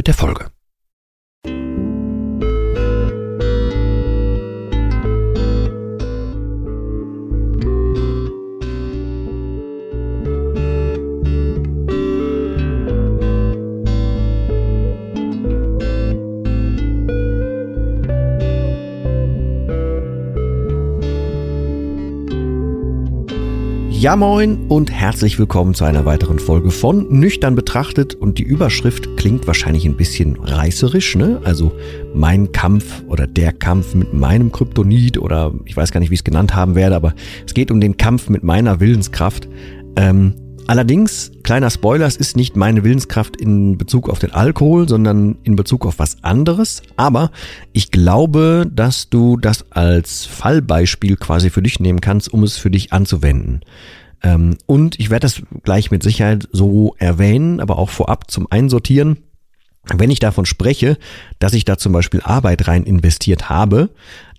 mit der Folge. Ja moin und herzlich willkommen zu einer weiteren Folge von Nüchtern betrachtet und die Überschrift klingt wahrscheinlich ein bisschen reißerisch, ne? Also mein Kampf oder der Kampf mit meinem Kryptonit oder ich weiß gar nicht, wie ich es genannt haben werde, aber es geht um den Kampf mit meiner Willenskraft. Ähm, allerdings, kleiner Spoiler, es ist nicht meine Willenskraft in Bezug auf den Alkohol, sondern in Bezug auf was anderes. Aber ich glaube, dass du das als Fallbeispiel quasi für dich nehmen kannst, um es für dich anzuwenden. Ähm, und ich werde das gleich mit Sicherheit so erwähnen, aber auch vorab zum Einsortieren. Wenn ich davon spreche, dass ich da zum Beispiel Arbeit rein investiert habe,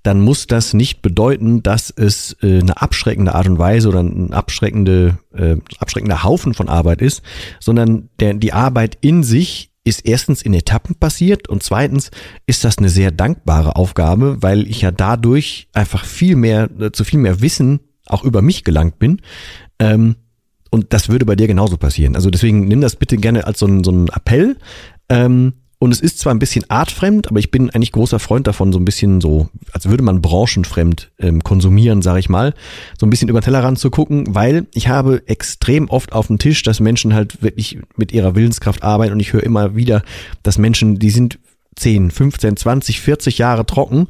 dann muss das nicht bedeuten, dass es äh, eine abschreckende Art und Weise oder ein abschreckende, äh, abschreckender Haufen von Arbeit ist, sondern der, die Arbeit in sich ist erstens in Etappen passiert und zweitens ist das eine sehr dankbare Aufgabe, weil ich ja dadurch einfach viel mehr, äh, zu viel mehr Wissen auch über mich gelangt bin, ähm, und das würde bei dir genauso passieren. Also deswegen nimm das bitte gerne als so ein, so Appell. Ähm, und es ist zwar ein bisschen artfremd, aber ich bin eigentlich großer Freund davon, so ein bisschen so, als würde man branchenfremd ähm, konsumieren, sage ich mal, so ein bisschen über Tellerrand zu gucken, weil ich habe extrem oft auf dem Tisch, dass Menschen halt wirklich mit ihrer Willenskraft arbeiten und ich höre immer wieder, dass Menschen, die sind 10, 15, 20, 40 Jahre trocken,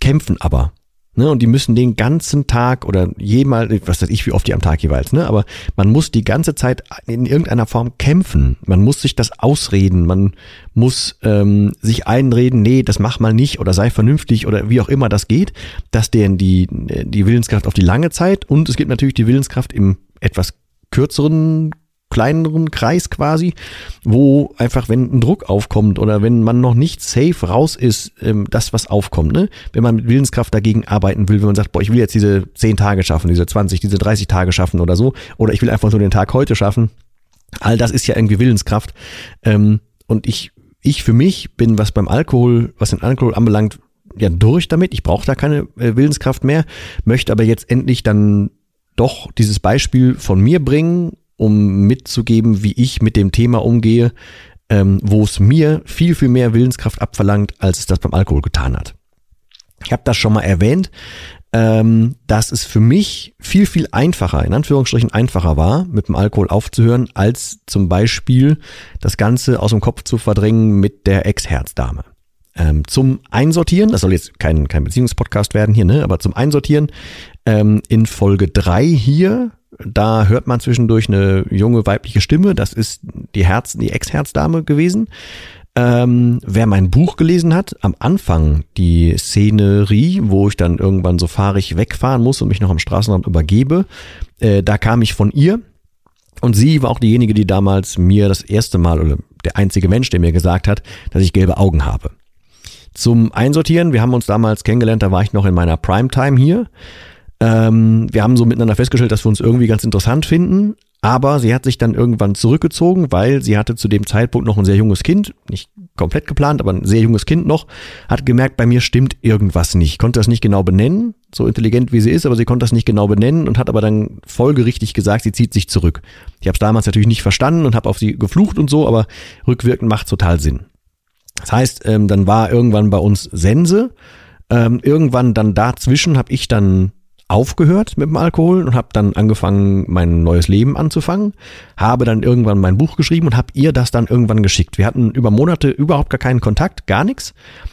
kämpfen aber. Ne, und die müssen den ganzen Tag oder jemals, was weiß ich, wie oft die am Tag jeweils, ne? Aber man muss die ganze Zeit in irgendeiner Form kämpfen. Man muss sich das ausreden, man muss ähm, sich einreden, nee, das mach mal nicht oder sei vernünftig oder wie auch immer das geht. Das deren die, die Willenskraft auf die lange Zeit und es gibt natürlich die Willenskraft im etwas kürzeren kleineren Kreis quasi, wo einfach, wenn ein Druck aufkommt oder wenn man noch nicht safe raus ist, ähm, das, was aufkommt, ne? Wenn man mit Willenskraft dagegen arbeiten will, wenn man sagt, boah, ich will jetzt diese 10 Tage schaffen, diese 20, diese 30 Tage schaffen oder so, oder ich will einfach nur den Tag heute schaffen, all das ist ja irgendwie Willenskraft. Ähm, und ich, ich für mich bin, was beim Alkohol, was den Alkohol anbelangt, ja durch damit. Ich brauche da keine äh, Willenskraft mehr, möchte aber jetzt endlich dann doch dieses Beispiel von mir bringen um mitzugeben, wie ich mit dem Thema umgehe, ähm, wo es mir viel, viel mehr Willenskraft abverlangt, als es das beim Alkohol getan hat. Ich habe das schon mal erwähnt, ähm, dass es für mich viel, viel einfacher, in Anführungsstrichen einfacher war, mit dem Alkohol aufzuhören, als zum Beispiel das Ganze aus dem Kopf zu verdrängen mit der Ex-Herzdame. Ähm, zum Einsortieren, das soll jetzt kein, kein Beziehungspodcast werden hier, ne? aber zum Einsortieren ähm, in Folge drei hier da hört man zwischendurch eine junge weibliche Stimme. Das ist die Herz, die Ex-Herzdame gewesen. Ähm, wer mein Buch gelesen hat, am Anfang die Szenerie, wo ich dann irgendwann so fahrig wegfahren muss und mich noch am Straßenrand übergebe, äh, da kam ich von ihr. Und sie war auch diejenige, die damals mir das erste Mal oder der einzige Mensch, der mir gesagt hat, dass ich gelbe Augen habe. Zum Einsortieren, wir haben uns damals kennengelernt, da war ich noch in meiner Primetime hier. Ähm, wir haben so miteinander festgestellt, dass wir uns irgendwie ganz interessant finden. Aber sie hat sich dann irgendwann zurückgezogen, weil sie hatte zu dem Zeitpunkt noch ein sehr junges Kind, nicht komplett geplant, aber ein sehr junges Kind noch, hat gemerkt, bei mir stimmt irgendwas nicht, konnte das nicht genau benennen, so intelligent wie sie ist, aber sie konnte das nicht genau benennen und hat aber dann folgerichtig gesagt, sie zieht sich zurück. Ich habe es damals natürlich nicht verstanden und habe auf sie geflucht und so, aber rückwirkend macht total Sinn. Das heißt, ähm, dann war irgendwann bei uns Sense, ähm, irgendwann dann dazwischen habe ich dann aufgehört mit dem Alkohol und habe dann angefangen, mein neues Leben anzufangen, habe dann irgendwann mein Buch geschrieben und habe ihr das dann irgendwann geschickt. Wir hatten über Monate überhaupt gar keinen Kontakt, gar nichts,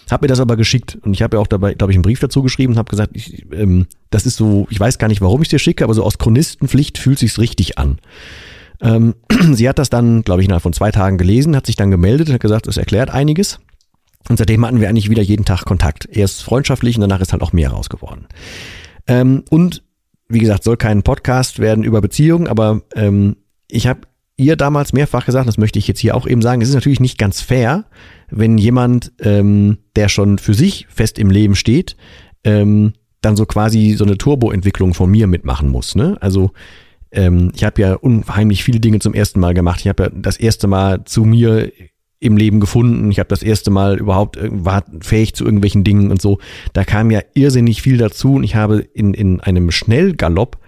habe mir das aber geschickt und ich habe ja auch dabei, glaube ich, einen Brief dazu geschrieben und habe gesagt, ich, ähm, das ist so, ich weiß gar nicht, warum ich dir schicke, aber so aus Chronistenpflicht fühlt sich's richtig an. Ähm, sie hat das dann, glaube ich, innerhalb von zwei Tagen gelesen, hat sich dann gemeldet und hat gesagt, es erklärt einiges. Und seitdem hatten wir eigentlich wieder jeden Tag Kontakt. Erst freundschaftlich und danach ist halt auch mehr raus geworden. Ähm, und wie gesagt, soll kein Podcast werden über Beziehungen, aber ähm, ich habe ihr damals mehrfach gesagt, das möchte ich jetzt hier auch eben sagen, es ist natürlich nicht ganz fair, wenn jemand, ähm, der schon für sich fest im Leben steht, ähm, dann so quasi so eine Turboentwicklung von mir mitmachen muss. Ne? Also ähm, ich habe ja unheimlich viele Dinge zum ersten Mal gemacht. Ich habe ja das erste Mal zu mir im Leben gefunden. Ich habe das erste Mal überhaupt war fähig zu irgendwelchen Dingen und so. Da kam ja irrsinnig viel dazu und ich habe in, in einem Schnellgalopp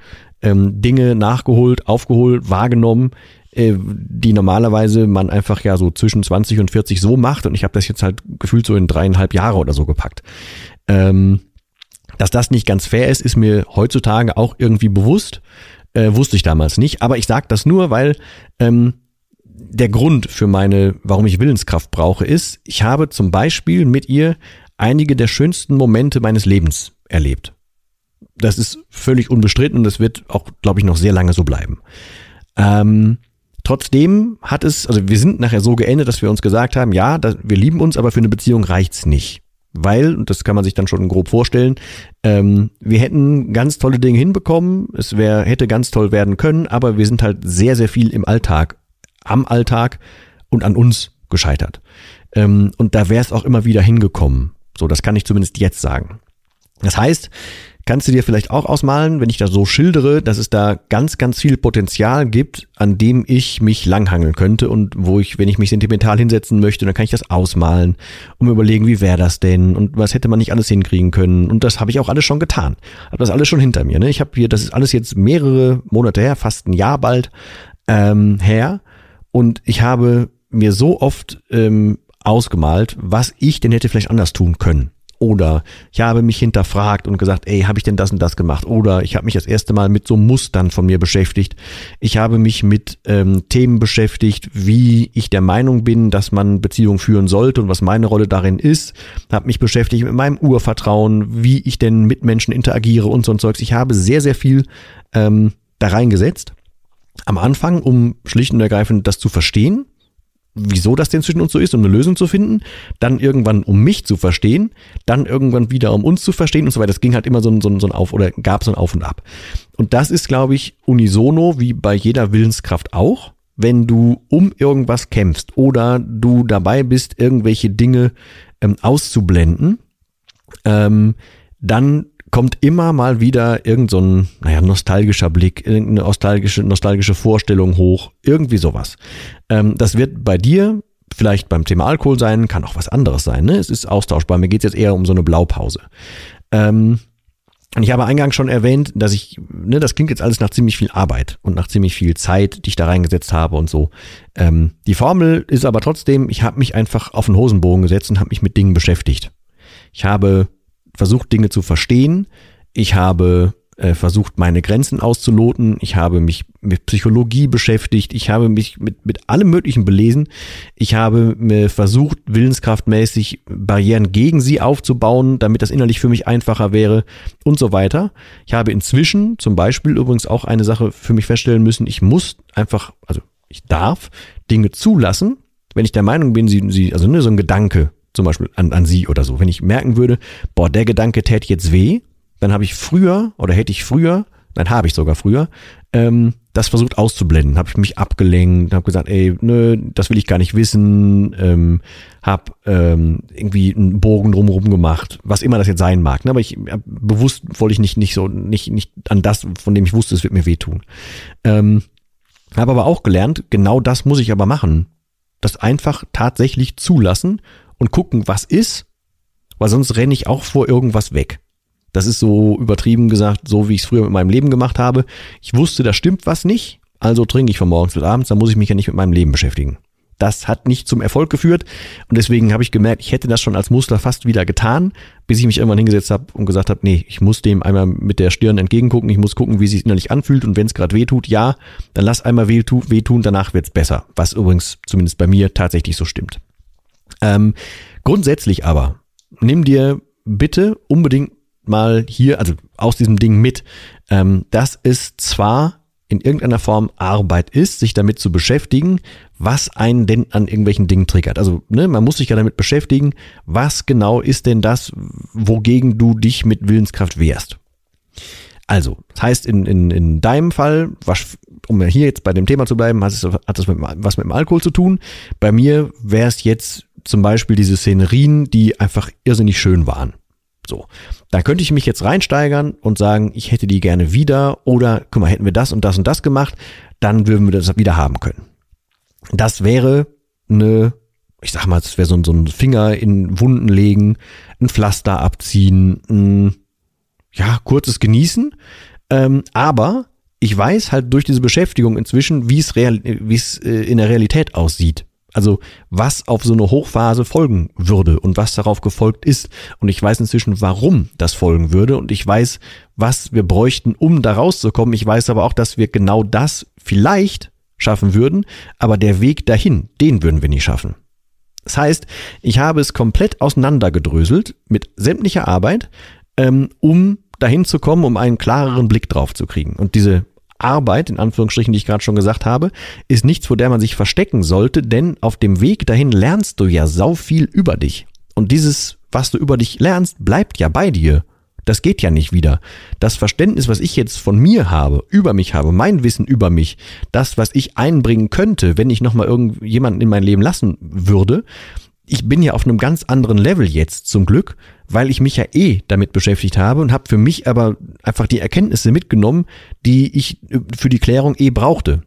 ähm, Dinge nachgeholt, aufgeholt, wahrgenommen, äh, die normalerweise man einfach ja so zwischen 20 und 40 so macht und ich habe das jetzt halt gefühlt so in dreieinhalb Jahre oder so gepackt. Ähm, dass das nicht ganz fair ist, ist mir heutzutage auch irgendwie bewusst. Äh, wusste ich damals nicht, aber ich sage das nur, weil ähm, der Grund für meine, warum ich Willenskraft brauche, ist, ich habe zum Beispiel mit ihr einige der schönsten Momente meines Lebens erlebt. Das ist völlig unbestritten und das wird auch, glaube ich, noch sehr lange so bleiben. Ähm, Trotzdem hat es, also wir sind nachher so geendet, dass wir uns gesagt haben, ja, das, wir lieben uns, aber für eine Beziehung reicht's nicht. Weil, und das kann man sich dann schon grob vorstellen, ähm, wir hätten ganz tolle Dinge hinbekommen, es wär, hätte ganz toll werden können, aber wir sind halt sehr, sehr viel im Alltag, am Alltag und an uns gescheitert. Ähm, und da wäre es auch immer wieder hingekommen. So, das kann ich zumindest jetzt sagen. Das heißt, Kannst du dir vielleicht auch ausmalen, wenn ich das so schildere, dass es da ganz, ganz viel Potenzial gibt, an dem ich mich langhangeln könnte und wo ich, wenn ich mich sentimental hinsetzen möchte, dann kann ich das ausmalen und mir überlegen, wie wäre das denn und was hätte man nicht alles hinkriegen können. Und das habe ich auch alles schon getan. Habe das alles schon hinter mir. Ne? Ich habe hier, das ist alles jetzt mehrere Monate her, fast ein Jahr bald ähm, her. Und ich habe mir so oft ähm, ausgemalt, was ich denn hätte vielleicht anders tun können. Oder ich habe mich hinterfragt und gesagt, ey, habe ich denn das und das gemacht? Oder ich habe mich das erste Mal mit so Mustern von mir beschäftigt. Ich habe mich mit ähm, Themen beschäftigt, wie ich der Meinung bin, dass man Beziehungen führen sollte und was meine Rolle darin ist. Habe mich beschäftigt mit meinem Urvertrauen, wie ich denn mit Menschen interagiere und so ein Zeugs. Ich habe sehr, sehr viel ähm, da reingesetzt. Am Anfang, um schlicht und ergreifend das zu verstehen wieso das denn zwischen uns so ist, um eine Lösung zu finden, dann irgendwann um mich zu verstehen, dann irgendwann wieder um uns zu verstehen und so weiter. Das ging halt immer so ein, so ein, so ein Auf oder gab so ein Auf und Ab. Und das ist, glaube ich, unisono wie bei jeder Willenskraft auch. Wenn du um irgendwas kämpfst oder du dabei bist, irgendwelche Dinge ähm, auszublenden, ähm, dann kommt immer mal wieder irgend so ein, naja, nostalgischer Blick, irgendeine nostalgische, nostalgische Vorstellung hoch, irgendwie sowas. Ähm, das wird bei dir vielleicht beim Thema Alkohol sein, kann auch was anderes sein. Ne? Es ist austauschbar. Mir geht es jetzt eher um so eine Blaupause. Ähm, und ich habe eingangs schon erwähnt, dass ich, ne, das klingt jetzt alles nach ziemlich viel Arbeit und nach ziemlich viel Zeit, die ich da reingesetzt habe und so. Ähm, die Formel ist aber trotzdem, ich habe mich einfach auf den Hosenbogen gesetzt und habe mich mit Dingen beschäftigt. Ich habe versucht, Dinge zu verstehen. Ich habe äh, versucht, meine Grenzen auszuloten. Ich habe mich mit Psychologie beschäftigt. Ich habe mich mit, mit allem Möglichen belesen. Ich habe mir versucht, willenskraftmäßig Barrieren gegen sie aufzubauen, damit das innerlich für mich einfacher wäre und so weiter. Ich habe inzwischen zum Beispiel übrigens auch eine Sache für mich feststellen müssen. Ich muss einfach, also ich darf Dinge zulassen, wenn ich der Meinung bin, sie, sie also ne, so ein Gedanke, zum Beispiel an, an sie oder so. Wenn ich merken würde, boah, der Gedanke täte jetzt weh, dann habe ich früher oder hätte ich früher, dann habe ich sogar früher, ähm, das versucht auszublenden. Habe ich mich abgelenkt, habe gesagt, ey, nö, das will ich gar nicht wissen, ähm, habe ähm, irgendwie einen Bogen drumherum gemacht, was immer das jetzt sein mag. Ne? Aber ich äh, bewusst wollte ich nicht nicht so nicht nicht an das, von dem ich wusste, es wird mir wehtun. Ähm, habe aber auch gelernt, genau das muss ich aber machen. Das einfach tatsächlich zulassen und gucken, was ist, weil sonst renne ich auch vor irgendwas weg. Das ist so übertrieben gesagt, so wie ich es früher mit meinem Leben gemacht habe. Ich wusste, da stimmt was nicht, also trinke ich von morgens bis abends, dann muss ich mich ja nicht mit meinem Leben beschäftigen. Das hat nicht zum Erfolg geführt und deswegen habe ich gemerkt, ich hätte das schon als Muster fast wieder getan, bis ich mich irgendwann hingesetzt habe und gesagt habe, nee, ich muss dem einmal mit der Stirn entgegengucken, ich muss gucken, wie es sich innerlich anfühlt und wenn es gerade weh tut, ja, dann lass einmal weh, tun, danach wird's besser, was übrigens zumindest bei mir tatsächlich so stimmt. Ähm, grundsätzlich aber, nimm dir bitte unbedingt mal hier, also aus diesem Ding mit, ähm, dass es zwar in irgendeiner Form Arbeit ist, sich damit zu beschäftigen, was einen denn an irgendwelchen Dingen triggert. Also ne, man muss sich ja damit beschäftigen, was genau ist denn das, wogegen du dich mit Willenskraft wehrst. Also, das heißt in, in, in deinem Fall, was, um hier jetzt bei dem Thema zu bleiben, hat es, hat es mit, was mit dem Alkohol zu tun. Bei mir wäre es jetzt zum Beispiel diese Szenerien, die einfach irrsinnig schön waren. So, da könnte ich mich jetzt reinsteigern und sagen, ich hätte die gerne wieder oder guck mal, hätten wir das und das und das gemacht, dann würden wir das wieder haben können. Das wäre eine, ich sag mal, das wäre so, so ein Finger in Wunden legen, ein Pflaster abziehen, ein, ja, kurzes Genießen. Ähm, aber ich weiß halt durch diese Beschäftigung inzwischen, wie wie es äh, in der Realität aussieht. Also was auf so eine Hochphase folgen würde und was darauf gefolgt ist. Und ich weiß inzwischen, warum das folgen würde. Und ich weiß, was wir bräuchten, um da rauszukommen. Ich weiß aber auch, dass wir genau das vielleicht schaffen würden. Aber der Weg dahin, den würden wir nicht schaffen. Das heißt, ich habe es komplett auseinandergedröselt mit sämtlicher Arbeit, ähm, um dahin zu kommen, um einen klareren Blick drauf zu kriegen. Und diese Arbeit, in Anführungsstrichen, die ich gerade schon gesagt habe, ist nichts, vor der man sich verstecken sollte, denn auf dem Weg dahin lernst du ja sau viel über dich. Und dieses, was du über dich lernst, bleibt ja bei dir. Das geht ja nicht wieder. Das Verständnis, was ich jetzt von mir habe, über mich habe, mein Wissen über mich, das, was ich einbringen könnte, wenn ich nochmal irgendjemanden in mein Leben lassen würde, ich bin ja auf einem ganz anderen Level jetzt zum Glück, weil ich mich ja eh damit beschäftigt habe und habe für mich aber einfach die Erkenntnisse mitgenommen, die ich äh, für die Klärung eh brauchte.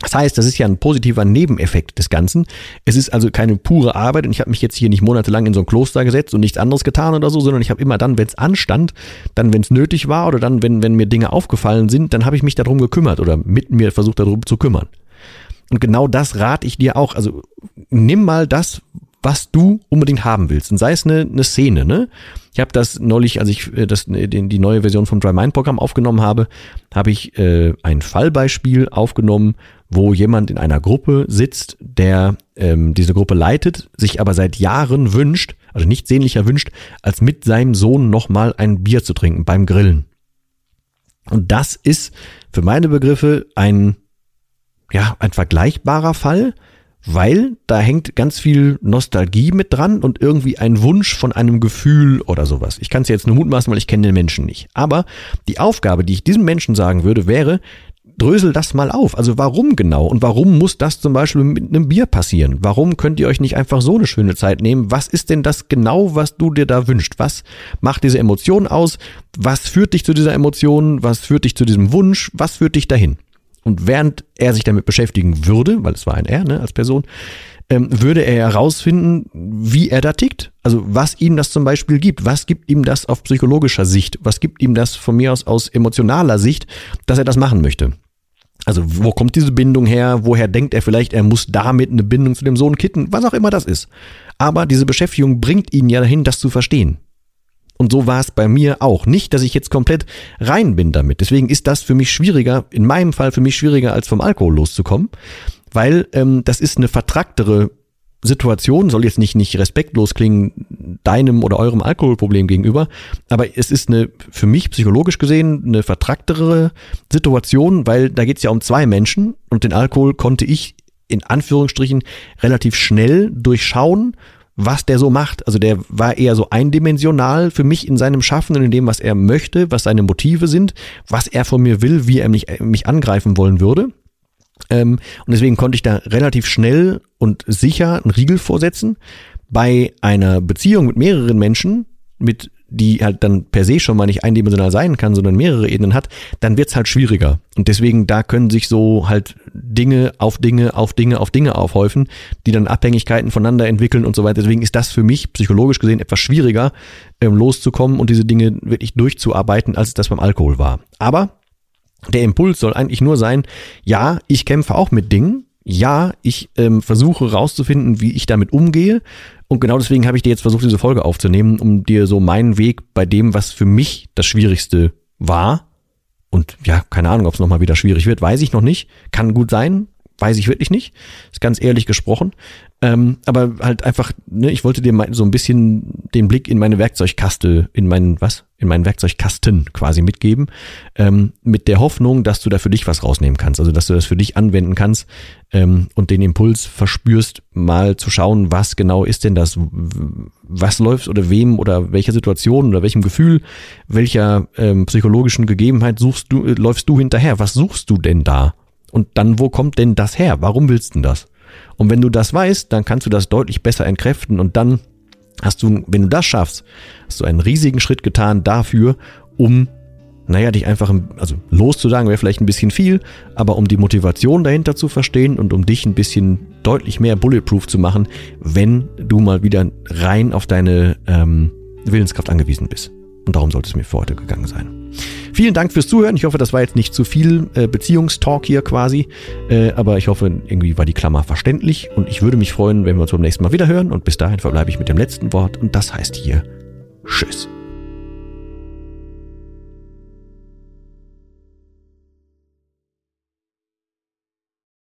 Das heißt, das ist ja ein positiver Nebeneffekt des Ganzen. Es ist also keine pure Arbeit und ich habe mich jetzt hier nicht monatelang in so ein Kloster gesetzt und nichts anderes getan oder so, sondern ich habe immer dann, wenn es anstand, dann, wenn es nötig war oder dann, wenn, wenn mir Dinge aufgefallen sind, dann habe ich mich darum gekümmert oder mit mir versucht, darum zu kümmern. Und genau das rate ich dir auch. Also nimm mal das, was du unbedingt haben willst. Und sei es eine, eine Szene, ne? Ich habe das neulich, als ich äh, das, äh, die neue Version vom Dry Mind Programm aufgenommen habe, habe ich äh, ein Fallbeispiel aufgenommen, wo jemand in einer Gruppe sitzt, der ähm, diese Gruppe leitet, sich aber seit Jahren wünscht, also nicht sehnlicher wünscht, als mit seinem Sohn nochmal ein Bier zu trinken beim Grillen. Und das ist für meine Begriffe ein, ja, ein vergleichbarer Fall, weil da hängt ganz viel Nostalgie mit dran und irgendwie ein Wunsch von einem Gefühl oder sowas. Ich kann es jetzt nur mutmaßen, weil ich kenne den Menschen nicht. Aber die Aufgabe, die ich diesem Menschen sagen würde, wäre, drösel das mal auf. Also warum genau? Und warum muss das zum Beispiel mit einem Bier passieren? Warum könnt ihr euch nicht einfach so eine schöne Zeit nehmen? Was ist denn das genau, was du dir da wünschst? Was macht diese Emotion aus? Was führt dich zu dieser Emotion? Was führt dich zu diesem Wunsch? Was führt dich dahin? Und während er sich damit beschäftigen würde, weil es war ein Er ne, als Person, ähm, würde er herausfinden, wie er da tickt. Also was ihm das zum Beispiel gibt. Was gibt ihm das auf psychologischer Sicht? Was gibt ihm das von mir aus aus emotionaler Sicht, dass er das machen möchte? Also wo kommt diese Bindung her? Woher denkt er vielleicht, er muss damit eine Bindung zu dem Sohn kitten? Was auch immer das ist. Aber diese Beschäftigung bringt ihn ja dahin, das zu verstehen. Und so war es bei mir auch. Nicht, dass ich jetzt komplett rein bin damit. Deswegen ist das für mich schwieriger, in meinem Fall für mich schwieriger, als vom Alkohol loszukommen, weil ähm, das ist eine vertracktere Situation, soll jetzt nicht, nicht respektlos klingen deinem oder eurem Alkoholproblem gegenüber, aber es ist eine, für mich psychologisch gesehen, eine vertracktere Situation, weil da geht es ja um zwei Menschen. Und den Alkohol konnte ich in Anführungsstrichen relativ schnell durchschauen was der so macht. Also der war eher so eindimensional für mich in seinem Schaffen und in dem, was er möchte, was seine Motive sind, was er von mir will, wie er mich, mich angreifen wollen würde. Ähm, und deswegen konnte ich da relativ schnell und sicher einen Riegel vorsetzen. Bei einer Beziehung mit mehreren Menschen, mit die halt dann per se schon mal nicht eindimensional sein kann, sondern mehrere Ebenen hat, dann wird's halt schwieriger. Und deswegen, da können sich so halt Dinge auf Dinge, auf Dinge, auf Dinge aufhäufen, die dann Abhängigkeiten voneinander entwickeln und so weiter. Deswegen ist das für mich psychologisch gesehen etwas schwieriger, ähm, loszukommen und diese Dinge wirklich durchzuarbeiten, als das beim Alkohol war. Aber der Impuls soll eigentlich nur sein, ja, ich kämpfe auch mit Dingen, ja, ich ähm, versuche rauszufinden, wie ich damit umgehe und genau deswegen habe ich dir jetzt versucht, diese Folge aufzunehmen, um dir so meinen Weg bei dem, was für mich das Schwierigste war. Und ja, keine Ahnung, ob es nochmal wieder schwierig wird, weiß ich noch nicht. Kann gut sein. weiß ich wirklich nicht. Ist ganz ehrlich gesprochen. Ähm, aber halt einfach, ne, ich wollte dir mal so ein bisschen den Blick in meine Werkzeugkaste, in meinen, was? In meinen Werkzeugkasten quasi mitgeben. Ähm, mit der Hoffnung, dass du da für dich was rausnehmen kannst. Also, dass du das für dich anwenden kannst ähm, und den Impuls verspürst, mal zu schauen, was genau ist denn das? Was läuft oder wem oder welcher Situation oder welchem Gefühl, welcher ähm, psychologischen Gegebenheit suchst du, äh, läufst du hinterher? Was suchst du denn da? Und dann, wo kommt denn das her? Warum willst du denn das? Und wenn du das weißt, dann kannst du das deutlich besser entkräften und dann hast du, wenn du das schaffst, hast du einen riesigen Schritt getan dafür, um, naja, dich einfach, also loszusagen wäre vielleicht ein bisschen viel, aber um die Motivation dahinter zu verstehen und um dich ein bisschen deutlich mehr bulletproof zu machen, wenn du mal wieder rein auf deine ähm, Willenskraft angewiesen bist. Und darum sollte es mir für heute gegangen sein. Vielen Dank fürs Zuhören. Ich hoffe, das war jetzt nicht zu viel äh, Beziehungstalk hier quasi. Äh, aber ich hoffe, irgendwie war die Klammer verständlich. Und ich würde mich freuen, wenn wir uns beim nächsten Mal wieder hören. Und bis dahin verbleibe ich mit dem letzten Wort. Und das heißt hier Tschüss.